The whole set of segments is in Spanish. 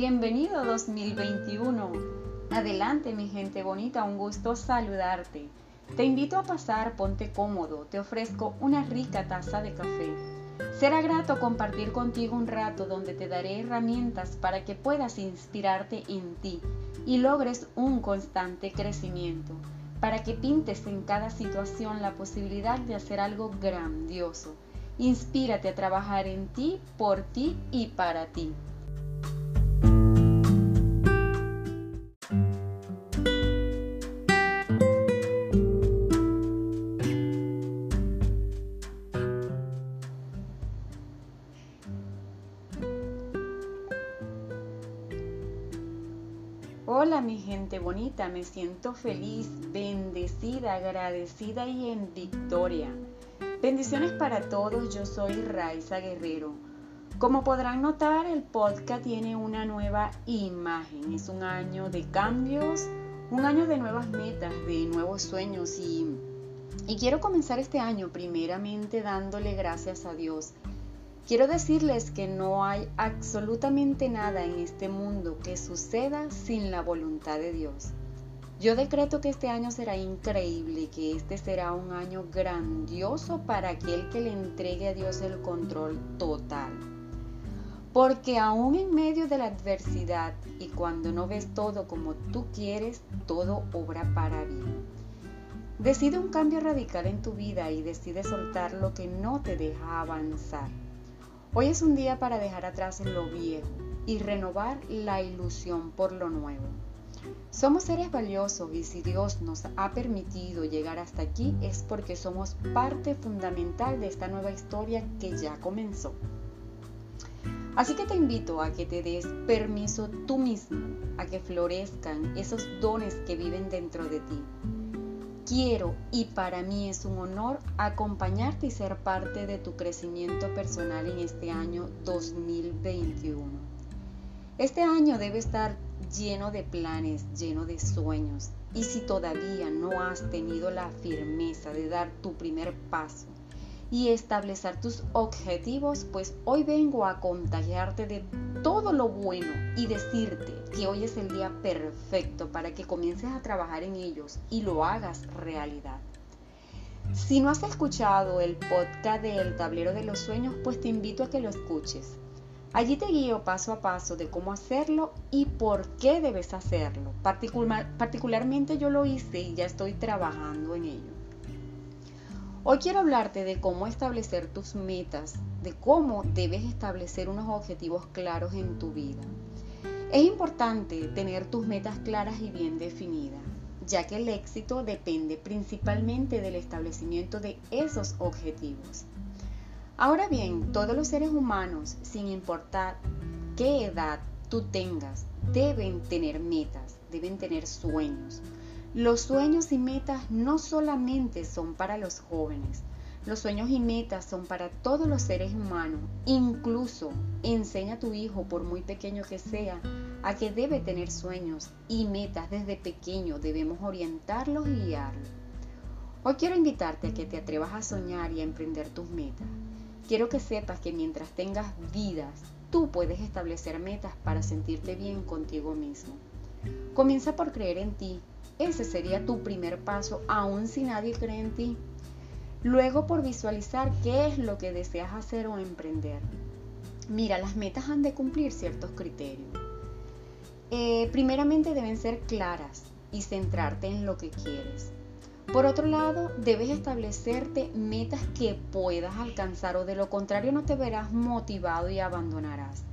Bienvenido 2021. Adelante mi gente bonita, un gusto saludarte. Te invito a pasar, ponte cómodo, te ofrezco una rica taza de café. Será grato compartir contigo un rato donde te daré herramientas para que puedas inspirarte en ti y logres un constante crecimiento, para que pintes en cada situación la posibilidad de hacer algo grandioso. Inspírate a trabajar en ti, por ti y para ti. Hola mi gente bonita, me siento feliz, bendecida, agradecida y en victoria. Bendiciones para todos, yo soy Raiza Guerrero. Como podrán notar, el podcast tiene una nueva imagen. Es un año de cambios, un año de nuevas metas, de nuevos sueños y, y quiero comenzar este año primeramente dándole gracias a Dios Quiero decirles que no hay absolutamente nada en este mundo que suceda sin la voluntad de Dios. Yo decreto que este año será increíble, que este será un año grandioso para aquel que le entregue a Dios el control total. Porque aún en medio de la adversidad y cuando no ves todo como tú quieres, todo obra para bien. Decide un cambio radical en tu vida y decide soltar lo que no te deja avanzar. Hoy es un día para dejar atrás lo viejo y renovar la ilusión por lo nuevo. Somos seres valiosos y si Dios nos ha permitido llegar hasta aquí es porque somos parte fundamental de esta nueva historia que ya comenzó. Así que te invito a que te des permiso tú mismo, a que florezcan esos dones que viven dentro de ti Quiero y para mí es un honor acompañarte y ser parte de tu crecimiento personal en este año 2021. Este año debe estar lleno de planes, lleno de sueños. Y si todavía no has tenido la firmeza de dar tu primer paso, y establecer tus objetivos, pues hoy vengo a contagiarte de todo lo bueno y decirte que hoy es el día perfecto para que comiences a trabajar en ellos y lo hagas realidad. Si no has escuchado el podcast del tablero de los sueños, pues te invito a que lo escuches. Allí te guío paso a paso de cómo hacerlo y por qué debes hacerlo. particularmente yo lo hice y ya estoy trabajando en ello. Hoy quiero hablarte de cómo establecer tus metas, de cómo debes establecer unos objetivos claros en tu vida. Es importante tener tus metas claras y bien definidas, ya que el éxito depende principalmente del establecimiento de esos objetivos. Ahora bien, todos los seres humanos, sin importar qué edad tú tengas, deben tener metas, deben tener sueños. Los sueños y metas no solamente son para los jóvenes, los sueños y metas son para todos los seres humanos. Incluso enseña a tu hijo, por muy pequeño que sea, a que debe tener sueños y metas desde pequeño. Debemos orientarlos y guiarlos. Hoy quiero invitarte a que te atrevas a soñar y a emprender tus metas. Quiero que sepas que mientras tengas vidas, tú puedes establecer metas para sentirte bien contigo mismo. Comienza por creer en ti, ese sería tu primer paso, aun si nadie cree en ti. Luego por visualizar qué es lo que deseas hacer o emprender. Mira, las metas han de cumplir ciertos criterios. Eh, primeramente deben ser claras y centrarte en lo que quieres. Por otro lado, debes establecerte metas que puedas alcanzar o de lo contrario no te verás motivado y abandonarás.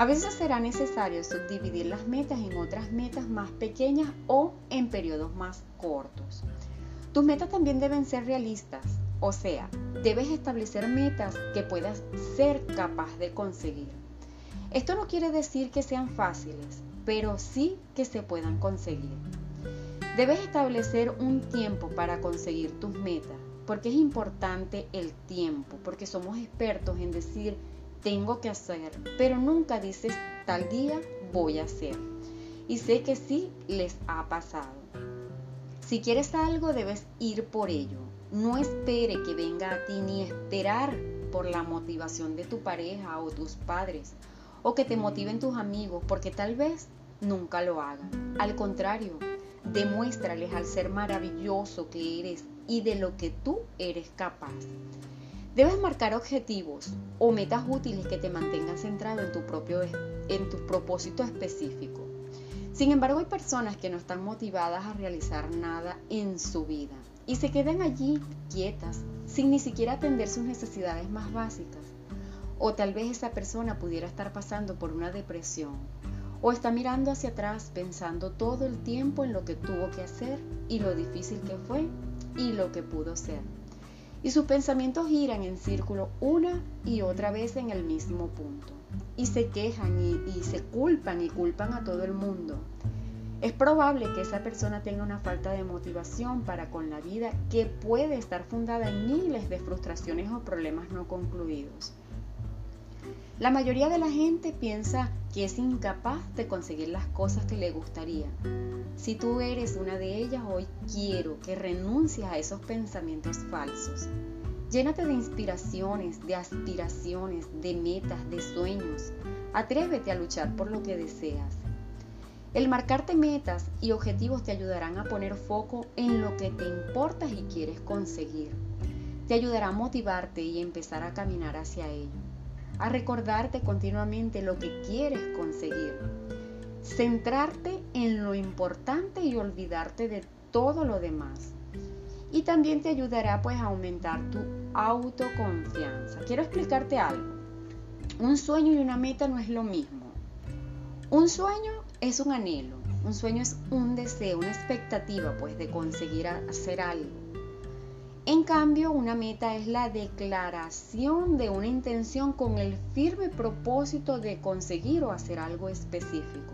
A veces será necesario subdividir las metas en otras metas más pequeñas o en periodos más cortos. Tus metas también deben ser realistas, o sea, debes establecer metas que puedas ser capaz de conseguir. Esto no quiere decir que sean fáciles, pero sí que se puedan conseguir. Debes establecer un tiempo para conseguir tus metas, porque es importante el tiempo, porque somos expertos en decir tengo que hacer, pero nunca dices tal día voy a hacer. Y sé que sí les ha pasado. Si quieres algo debes ir por ello. No espere que venga a ti ni esperar por la motivación de tu pareja o tus padres o que te motiven tus amigos, porque tal vez nunca lo hagan. Al contrario, demuéstrales al ser maravilloso que eres y de lo que tú eres capaz. Debes marcar objetivos o metas útiles que te mantengan centrado en tu, propio, en tu propósito específico. Sin embargo, hay personas que no están motivadas a realizar nada en su vida y se quedan allí quietas, sin ni siquiera atender sus necesidades más básicas. O tal vez esa persona pudiera estar pasando por una depresión o está mirando hacia atrás pensando todo el tiempo en lo que tuvo que hacer y lo difícil que fue y lo que pudo ser. Y sus pensamientos giran en círculo una y otra vez en el mismo punto. Y se quejan y, se culpan y culpan a todo el mundo. Es probable que esa persona tenga una falta de motivación para con la vida que puede estar fundada en miles de frustraciones o problemas no concluidos. La mayoría de la gente piensa que es incapaz de conseguir las cosas que le gustaría. Si tú eres una de ellas, hoy quiero que renuncies a esos pensamientos falsos. Llénate de inspiraciones, de aspiraciones, de metas, de sueños. Atrévete a luchar por lo que deseas. El marcarte metas y objetivos te ayudarán a poner foco en lo que te importa y quieres conseguir. Te ayudará a motivarte y empezar a caminar hacia ello a recordarte continuamente lo que quieres conseguir. Centrarte en lo importante y olvidarte de todo lo demás. Y también te ayudará pues a aumentar tu autoconfianza. Quiero explicarte algo. Un sueño y una meta no es lo mismo. Un sueño es un anhelo, un sueño es un deseo, una expectativa pues de conseguir hacer algo. En cambio, una meta es la declaración de una intención con el firme propósito de conseguir o hacer algo específico.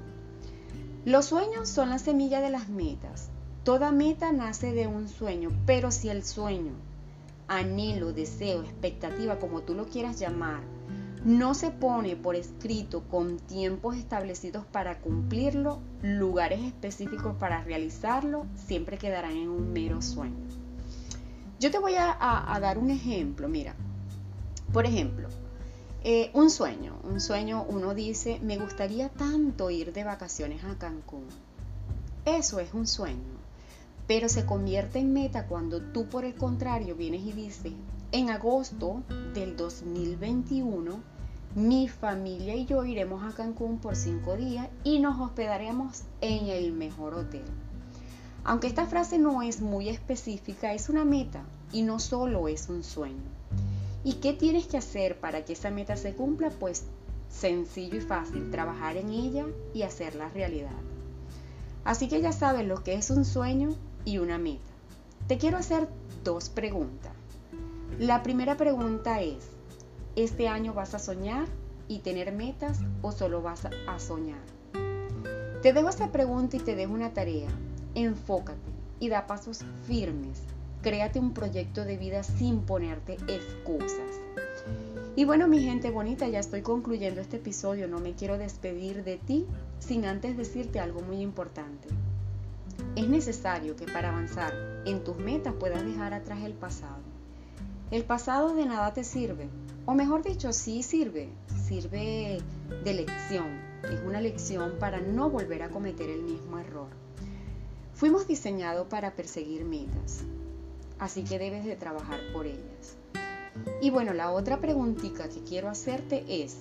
Los sueños son la semilla de las metas. Toda meta nace de un sueño, pero si el sueño, anhelo, deseo, expectativa, como tú lo quieras llamar, no se pone por escrito con tiempos establecidos para cumplirlo, lugares específicos para realizarlo, siempre quedarán en un mero sueño. Yo te voy a, dar un ejemplo, mira. Por ejemplo, eh, un sueño. Un sueño, uno dice, me gustaría tanto ir de vacaciones a Cancún. Eso es un sueño. Pero se convierte en meta cuando tú, por el contrario, vienes y dices, en agosto del 2021, mi familia y yo iremos a Cancún por cinco días y nos hospedaremos en el mejor hotel. Aunque esta frase no es muy específica, es una meta y no solo es un sueño. ¿Y qué tienes que hacer para que esa meta se cumpla? Pues sencillo y fácil, trabajar en ella y hacerla realidad. Así que ya sabes lo que es un sueño y una meta. Te quiero hacer dos preguntas. La primera pregunta es, ¿este año vas a soñar y tener metas o solo vas a soñar? Te dejo esta pregunta y te dejo una tarea enfócate y da pasos firmes. Créate un proyecto de vida sin ponerte excusas. Y bueno, mi gente bonita, ya estoy concluyendo este episodio. No me quiero despedir de ti sin antes decirte algo muy importante. Es necesario que para avanzar en tus metas puedas dejar atrás el pasado. El pasado de nada te sirve, o mejor dicho, sí sirve, sirve de lección. Es una lección para no volver a cometer el mismo error. Fuimos diseñados para perseguir metas, así que debes de trabajar por ellas. Y bueno, la otra preguntita que quiero hacerte es,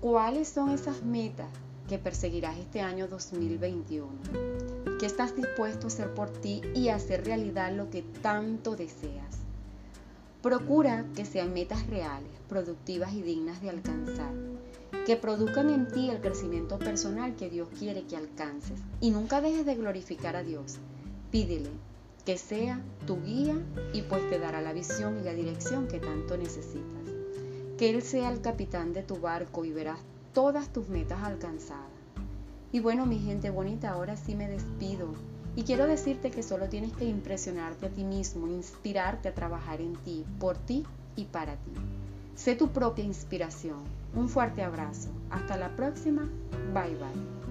¿cuáles son esas metas que perseguirás este año 2021? ¿Qué estás dispuesto a hacer por ti y hacer realidad lo que tanto deseas? Procura que sean metas reales, productivas y dignas de alcanzar que produzcan en ti el crecimiento personal que Dios quiere que alcances. Y nunca dejes de glorificar a Dios. Pídele que sea tu guía y pues te dará la visión y la dirección que tanto necesitas. Que Él sea el capitán de tu barco y verás todas tus metas alcanzadas. Y bueno, mi gente bonita, ahora sí me despido. Y quiero decirte que solo tienes que impresionarte a ti mismo, inspirarte a trabajar en ti, por ti y para ti. Sé tu propia inspiración. Un fuerte abrazo. Hasta la próxima. Bye bye.